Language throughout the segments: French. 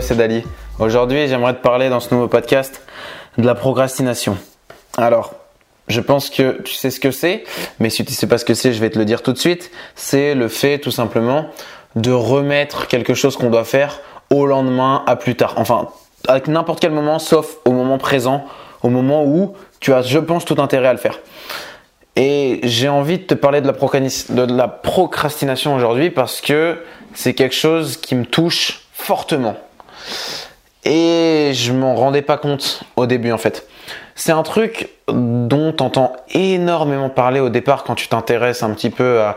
C'est Dali. Aujourd'hui, j'aimerais te parler dans ce nouveau podcast de la procrastination. Alors, je pense que tu sais ce que c'est, mais si tu sais pas ce que c'est, je vais te le dire tout de suite. C'est le fait tout simplement de remettre quelque chose qu'on doit faire au lendemain, à plus tard. Enfin, à n'importe quel moment, sauf au moment présent, au moment où tu as, je pense, tout intérêt à le faire. Et j'ai envie de te parler de la, procrastination aujourd'hui parce que c'est quelque chose qui me touche fortement. Et je m'en rendais pas compte au début en fait. C'est un truc dont tu entends énormément parler au départ quand tu t'intéresses un petit peu à,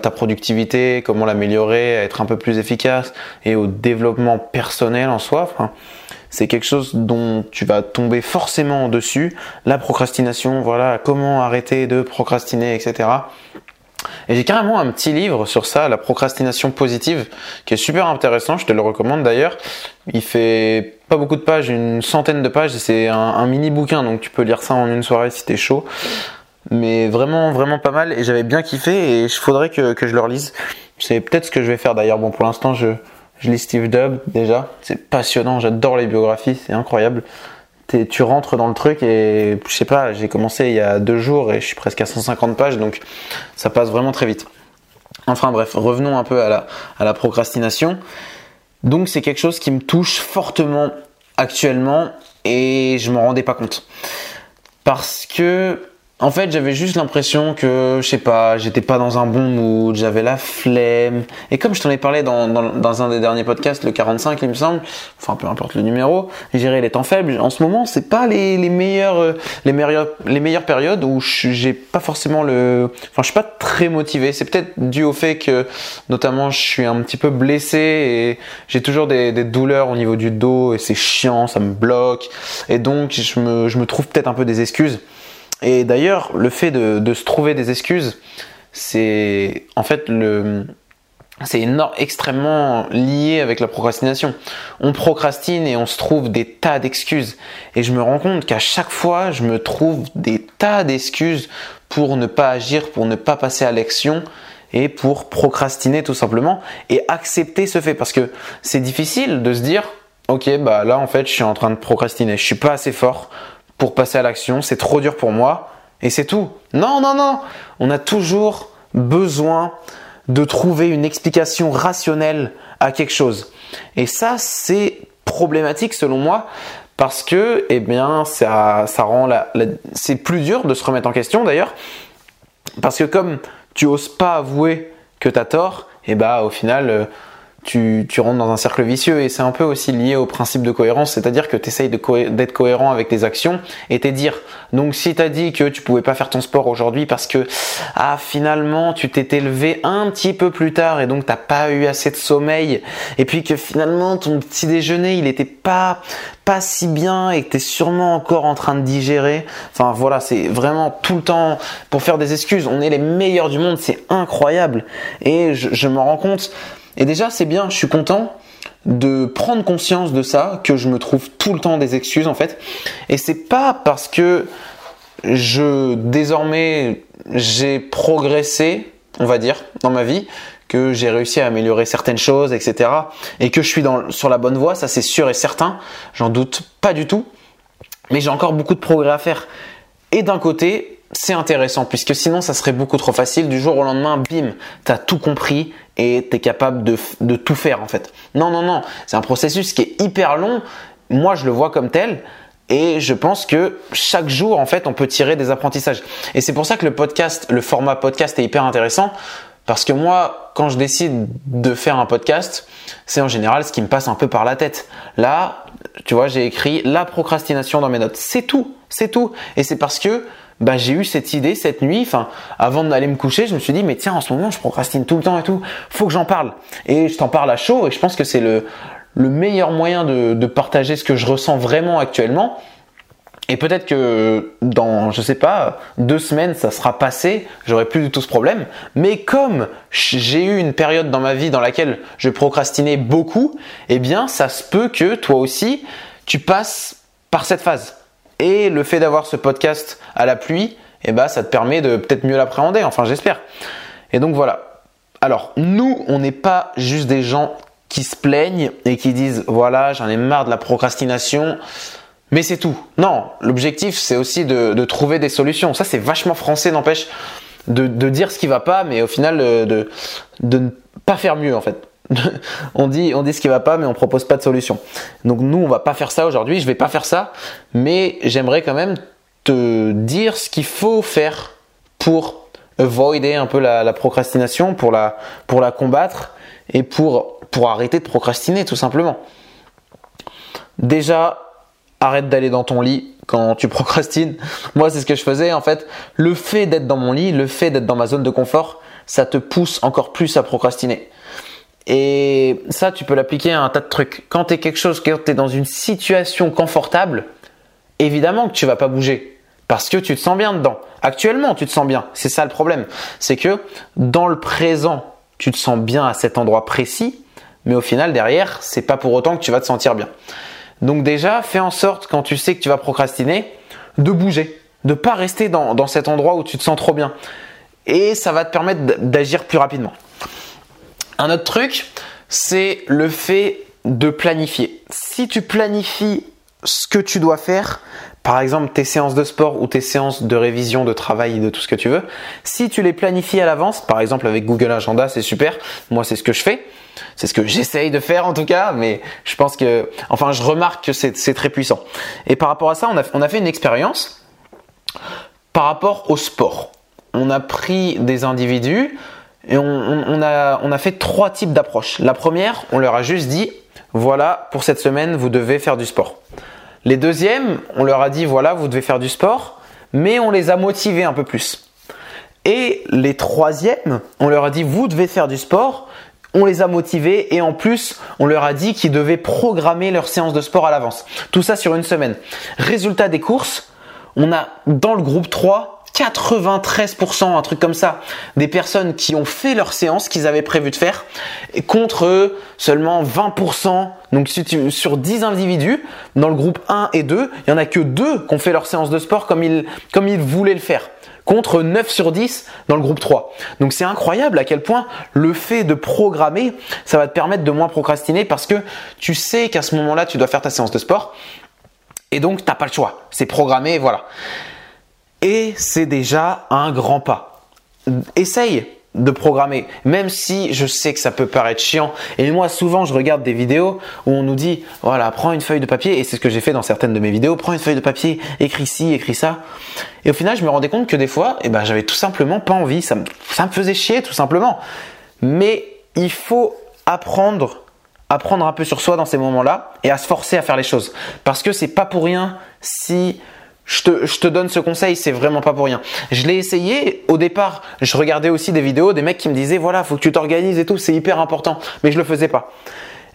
ta productivité, comment l'améliorer, être un peu plus efficace et au développement personnel en soi. c'est quelque chose dont tu vas tomber forcément dessus. La procrastination, voilà, comment arrêter de procrastiner, etc. Et j'ai carrément un petit livre sur ça, la procrastination positive, qui est super intéressant, je te le recommande d'ailleurs. Il fait pas beaucoup de pages, une centaine de pages, c'est un, mini bouquin, donc tu peux lire ça en une soirée si t'es chaud. Mais vraiment, vraiment pas mal, et j'avais bien kiffé, et il faudrait que, je le relise. C'est peut-être ce que je vais faire d'ailleurs. Bon, pour l'instant, je, je lis Steve Dubb déjà, c'est passionnant, j'adore les biographies, c'est incroyable tu rentres dans le truc et je sais pas, j'ai commencé il y a deux jours et je suis presque à 150 pages donc ça passe vraiment très vite. Enfin bref, revenons un peu à la, à la procrastination. Donc c'est quelque chose qui me touche fortement actuellement et je m'en rendais pas compte. Parce que en fait, j'avais juste l'impression que, je sais pas, j'étais pas dans un bon mood, j'avais la flemme. Et comme je t'en ai parlé dans, dans, un des derniers podcasts, le 45, il me semble, enfin peu importe le numéro, gérer les temps faibles. En ce moment, c'est pas les, les meilleures, euh, les meilleures, les meilleures périodes où j'ai pas forcément le, enfin, je suis pas très motivé. C'est peut-être dû au fait que, notamment, je suis un petit peu blessé et j'ai toujours des, des douleurs au niveau du dos et c'est chiant, ça me bloque. Et donc, je me, je me trouve peut-être un peu des excuses. Et d'ailleurs, le fait de, se trouver des excuses, c'est en fait le, c'est extrêmement lié avec la procrastination. On procrastine et on se trouve des tas d'excuses. Et je me rends compte qu'à chaque fois, je me trouve des tas d'excuses pour ne pas agir, pour ne pas passer à l'action et pour procrastiner tout simplement et accepter ce fait. Parce que c'est difficile de se dire, ok, bah là en fait, je suis en train de procrastiner, je suis pas assez fort pour passer à l'action, c'est trop dur pour moi, et c'est tout. Non, non, non, on a toujours besoin de trouver une explication rationnelle à quelque chose. Et ça, c'est problématique selon moi, parce que, eh bien, ça, ça rend la, c'est plus dur de se remettre en question d'ailleurs, parce que comme tu oses pas avouer que tu as tort, et eh bah au final, euh, tu, tu, rentres dans un cercle vicieux et c'est un peu aussi lié au principe de cohérence, c'est-à-dire que tu essayes d'être cohérent avec tes actions et t'es dire. Donc si tu as dit que tu pouvais pas faire ton sport aujourd'hui parce que ah finalement tu t'es levé un petit peu plus tard et donc t'as pas eu assez de sommeil et puis que finalement ton petit déjeuner il était pas pas si bien et que tu es sûrement encore en train de digérer. Enfin voilà, c'est vraiment tout le temps pour faire des excuses. On est les meilleurs du monde, c'est incroyable. Et je, je me rends compte et déjà, c'est bien, je suis content de prendre conscience de ça, que je me trouve tout le temps des excuses en fait. Et c'est pas parce que je désormais j'ai progressé, on va dire, dans ma vie, que j'ai réussi à améliorer certaines choses, etc. Et que je suis sur la bonne voie, ça c'est sûr et certain, j'en doute pas du tout. Mais j'ai encore beaucoup de progrès à faire. Et d'un côté, c'est intéressant puisque sinon ça serait beaucoup trop facile. Du jour au lendemain, bim, t'as tout compris et t'es capable de, tout faire en fait. Non, non, non, c'est un processus qui est hyper long. Moi, je le vois comme tel. Et je pense que chaque jour, en fait, on peut tirer des apprentissages. Et c'est pour ça que le podcast, le format podcast est hyper intéressant. Parce que moi, quand je décide de faire un podcast, c'est en général ce qui me passe un peu par la tête. Là, tu vois, j'ai écrit la procrastination dans mes notes. C'est tout, c'est tout. Et c'est parce que bah, j'ai eu cette idée cette nuit, enfin, avant d'aller me coucher, je me suis dit, mais tiens, en ce moment, je procrastine tout le temps et tout, faut que j'en parle. Et je t'en parle à chaud, et je pense que c'est le, le meilleur moyen de, de partager ce que je ressens vraiment actuellement. Et peut-être que dans, je sais pas, deux semaines, ça sera passé, j'aurai plus du tout ce problème. Mais comme j'ai eu une période dans ma vie dans laquelle je procrastinais beaucoup, eh bien, ça se peut que toi aussi, tu passes par cette phase. Et le fait d'avoir ce podcast à la pluie, eh ben, ça te permet de peut-être mieux l'appréhender, enfin j'espère. Et donc voilà. Alors, nous, on n'est pas juste des gens qui se plaignent et qui disent voilà, j'en ai marre de la procrastination, mais c'est tout. Non, l'objectif c'est aussi de, trouver des solutions. Ça c'est vachement français, n'empêche, de, dire ce qui va pas, mais au final euh, de, de ne pas faire mieux en fait. on dit on dit ce qui va pas mais on propose pas de solution. Donc nous on va pas faire ça aujourd'hui, je vais pas faire ça, mais j'aimerais quand même te dire ce qu'il faut faire pour avoider un peu la, procrastination, pour la pour la combattre et pour pour arrêter de procrastiner tout simplement. Déjà arrête d'aller dans ton lit quand tu procrastines. Moi, c'est ce que je faisais en fait. Le fait d'être dans mon lit, le fait d'être dans ma zone de confort, ça te pousse encore plus à procrastiner. Et ça, tu peux l'appliquer à un tas de trucs. Quand tu es quelque chose, quand tu es dans une situation confortable, évidemment que tu vas pas bouger parce que tu te sens bien dedans. Actuellement, tu te sens bien. C'est ça le problème. C'est que dans le présent, tu te sens bien à cet endroit précis, mais au final derrière, c'est pas pour autant que tu vas te sentir bien. Donc déjà, fais en sorte quand tu sais que tu vas procrastiner, de bouger, de pas rester dans, dans cet endroit où tu te sens trop bien. Et ça va te permettre d'agir plus rapidement. Un autre truc, c'est le fait de planifier. Si tu planifies ce que tu dois faire, par exemple tes séances de sport ou tes séances de révision, de travail, de tout ce que tu veux, si tu les planifies à l'avance, par exemple avec Google Agenda, c'est super. Moi, c'est ce que je fais. C'est ce que j'essaye de faire en tout cas, mais je pense que, enfin, je remarque que c'est très puissant. Et par rapport à ça, on a, on a fait une expérience par rapport au sport. On a pris des individus et on, a, fait trois types d'approches. La première, on leur a juste dit, voilà, pour cette semaine, vous devez faire du sport. Les deuxièmes, on leur a dit, voilà, vous devez faire du sport, mais on les a motivés un peu plus. Et les troisièmes, on leur a dit, vous devez faire du sport, on les a motivés et en plus, on leur a dit qu'ils devaient programmer leur séance de sport à l'avance. Tout ça sur une semaine. Résultat des courses, on a dans le groupe 3 93%, un truc comme ça, des personnes qui ont fait leur séance qu'ils avaient prévu de faire, contre seulement 20%. Donc sur 10 individus, dans le groupe 1 et 2, il y en a que 2 qui ont fait leur séance de sport comme ils voulaient le faire contre 9 sur 10 dans le groupe 3. Donc c'est incroyable à quel point le fait de programmer, ça va te permettre de moins procrastiner parce que tu sais qu'à ce moment-là, tu dois faire ta séance de sport et donc tu n'as pas le choix. C'est programmé, voilà. Et c'est déjà un grand pas. Essaye de programmer, même si je sais que ça peut paraître chiant. Et moi, souvent, je regarde des vidéos où on nous dit, voilà, prends une feuille de papier, et c'est ce que j'ai fait dans certaines de mes vidéos, prends une feuille de papier, écris ci, écris ça. Et au final, je me rendais compte que des fois, eh ben, j'avais tout simplement pas envie, ça me, ça me faisait chier, tout simplement. Mais il faut apprendre apprendre un peu sur soi dans ces moments-là et à se forcer à faire les choses. Parce que c'est pas pour rien si je te, donne ce conseil, c'est vraiment pas pour rien. Je l'ai essayé au départ. Je regardais aussi des vidéos, des mecs qui me disaient voilà, faut que tu t'organises et tout, c'est hyper important. Mais je le faisais pas.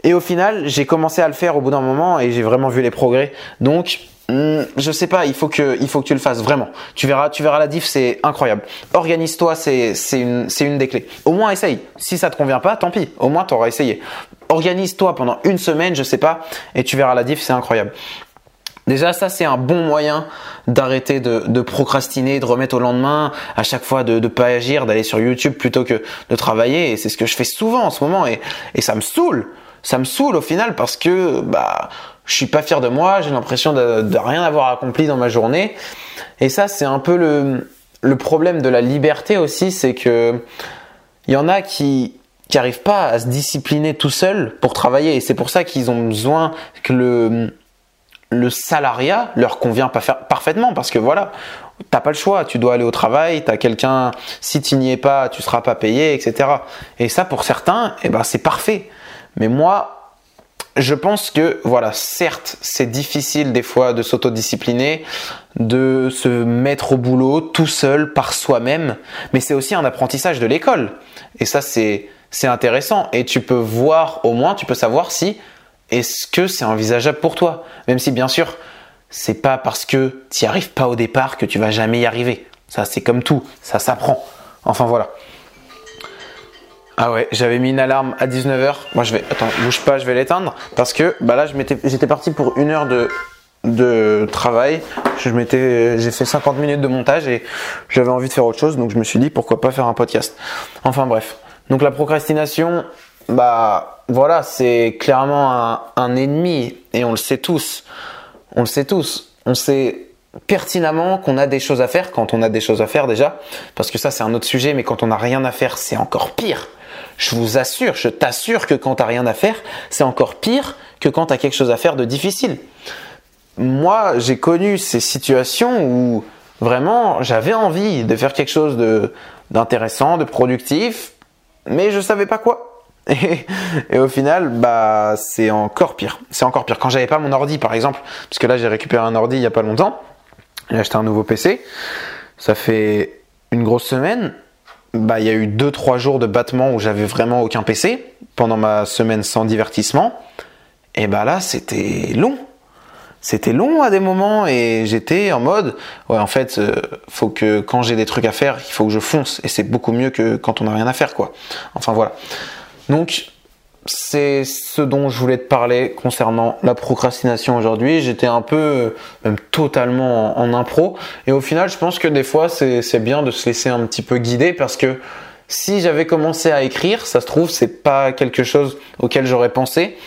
Et au final, j'ai commencé à le faire au bout d'un moment et j'ai vraiment vu les progrès. Donc, hmm, je sais pas, il faut que, il faut que tu le fasses vraiment. Tu verras, tu verras la diff, c'est incroyable. Organise-toi, c'est, c'est une, c'est une des clés. Au moins essaye. Si ça te convient pas, tant pis. Au moins tu auras essayé. Organise-toi pendant une semaine, je sais pas, et tu verras la diff, c'est incroyable. Déjà, ça, c'est un bon moyen d'arrêter de, procrastiner, de remettre au lendemain, à chaque fois de ne pas agir, d'aller sur YouTube plutôt que de travailler. Et c'est ce que je fais souvent en ce moment. Et, et ça me saoule. Ça me saoule au final parce que bah, je suis pas fier de moi, j'ai l'impression de, de, rien avoir accompli dans ma journée. Et ça, c'est un peu le, problème de la liberté aussi, c'est que il y en a qui qui pas à se discipliner tout seuls pour travailler. Et c'est pour ça qu'ils ont besoin que le le salariat leur convient parfaitement parce que voilà, t'as pas le choix, tu dois aller au travail, t'as quelqu'un, si tu n'y es pas, tu seras pas payé, etc. Et ça, pour certains, eh ben, c'est parfait. Mais moi, je pense que, voilà, certes, c'est difficile des fois de s'autodiscipliner, de se mettre au boulot tout seul par soi-même, mais c'est aussi un apprentissage de l'école. Et ça, c'est, c'est intéressant. Et tu peux voir, au moins, tu peux savoir si est-ce que c'est envisageable pour toi? Même si bien sûr, c'est pas parce que tu n'y arrives pas au départ que tu vas jamais y arriver. Ça, c'est comme tout, ça s'apprend. Enfin voilà. Ah ouais, j'avais mis une alarme à 19h. Moi je vais. Attends, bouge pas, je vais l'éteindre. Parce que bah là, j'étais parti pour une heure de, de travail. J'ai fait 50 minutes de montage et j'avais envie de faire autre chose. Donc je me suis dit pourquoi pas faire un podcast. Enfin bref. Donc la procrastination, bah voilà, c'est clairement un, ennemi et on le sait tous. On le sait tous. On sait pertinemment qu'on a des choses à faire quand on a des choses à faire déjà, parce que ça c'est un autre sujet, mais quand on n'a rien à faire, c'est encore pire. Je vous assure, je t'assure que quand t'as rien à faire, c'est encore pire que quand t'as quelque chose à faire de difficile. Moi, j'ai connu ces situations où vraiment j'avais envie de faire quelque chose de d'intéressant, de productif, mais je savais pas quoi. Et, au final, bah, c'est encore pire. C'est encore pire. Quand j'avais pas mon ordi, par exemple, parce que là, j'ai récupéré un ordi il y a pas longtemps. J'ai acheté un nouveau PC. Ça fait une grosse semaine. Bah, il y a eu 2-3 jours de battement où j'avais vraiment aucun PC pendant ma semaine sans divertissement. Et bah là, c'était long. C'était long à des moments et j'étais en mode, ouais, en fait, euh, faut que quand j'ai des trucs à faire, il faut que je fonce. Et c'est beaucoup mieux que quand on n'a rien à faire, quoi. Enfin voilà. Donc, c'est ce dont je voulais te parler concernant la procrastination aujourd'hui. J'étais un peu, même totalement en, impro. Et au final, je pense que des fois, c'est bien de se laisser un petit peu guider parce que si j'avais commencé à écrire, ça se trouve, c'est pas quelque chose auquel j'aurais pensé.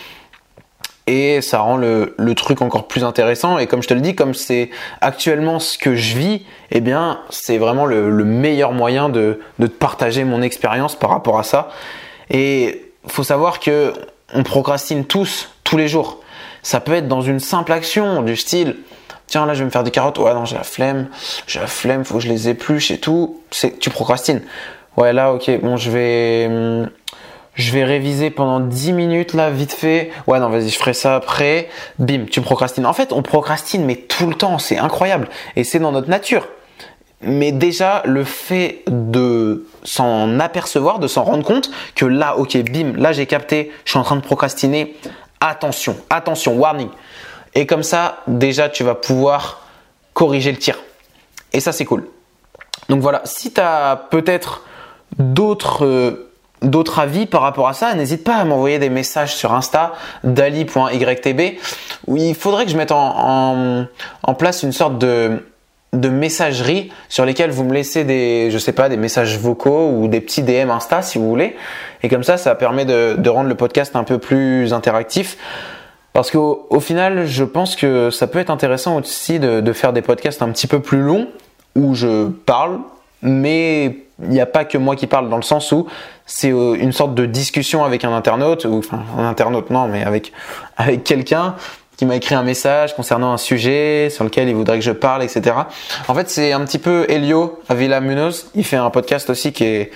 Et ça rend le, truc encore plus intéressant. Et comme je te le dis, comme c'est actuellement ce que je vis, eh bien, c'est vraiment le, le, meilleur moyen de, de partager mon expérience par rapport à ça. Et faut savoir que on procrastine tous, tous les jours. Ça peut être dans une simple action du style tiens là je vais me faire des carottes. Ouais non j'ai la flemme j'ai la flemme faut que je les épluche et tout. C'est tu procrastines. Ouais là ok bon je vais hum, je vais réviser pendant 10 minutes là vite fait. Ouais non vas-y je ferai ça après. Bim tu procrastines. En fait on procrastine mais tout le temps c'est incroyable. Et c'est dans notre nature mais déjà le fait de s'en apercevoir, de s'en rendre compte que là, ok, bim, là j'ai capté, je suis en train de procrastiner, attention, attention, warning. Et comme ça, déjà tu vas pouvoir corriger le tir. Et ça c'est cool. Donc voilà, si tu as peut-être d'autres euh, d'autres avis par rapport à ça, n'hésite pas à m'envoyer des messages sur Insta, dali.ytb, où il faudrait que je mette en, en place une sorte de de messagerie sur lesquelles vous me laissez des, je sais pas, des messages vocaux ou des petits DM Insta si vous voulez. Et comme ça, ça permet de, rendre le podcast un peu plus interactif. Parce qu'au au final, je pense que ça peut être intéressant aussi de, faire des podcasts un petit peu plus longs où je parle, mais il n'y a pas que moi qui parle dans le sens où c'est euh, une sorte de discussion avec un internaute ou enfin un internaute non mais avec avec quelqu'un qui m'a écrit un message concernant un sujet sur lequel il voudrait que je parle, etc. En fait, c'est un petit peu Elio Avila Munoz. Il fait un podcast aussi qui est,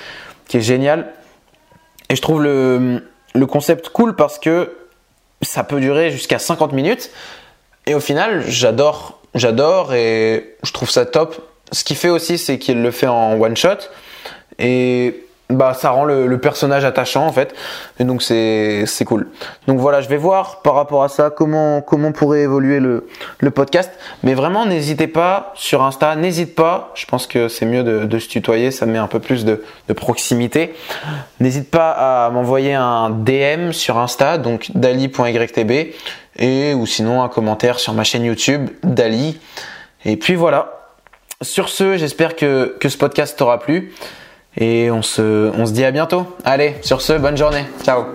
qui est génial. Et je trouve le, le concept cool parce que ça peut durer jusqu'à 50 minutes. Et au final, j'adore, j'adore et je trouve ça top. Ce qu'il fait aussi, c'est qu'il le fait en one shot. Et bah ça rend le, personnage attachant en fait. Et donc c'est cool. Donc voilà je vais voir par rapport à ça comment comment pourrait évoluer le podcast. Mais vraiment n'hésitez pas sur Insta. N'hésite pas. Je pense que c'est mieux de, se tutoyer. Ça met un peu plus de, de proximité. N'hésite pas à m'envoyer un DM sur Insta donc dali.ytb et ou sinon un commentaire sur ma chaîne YouTube dali. Et puis voilà. Sur ce j'espère que que ce podcast t'aura plu et on se, on se dit à bientôt. Allez, sur ce, bonne journée. Ciao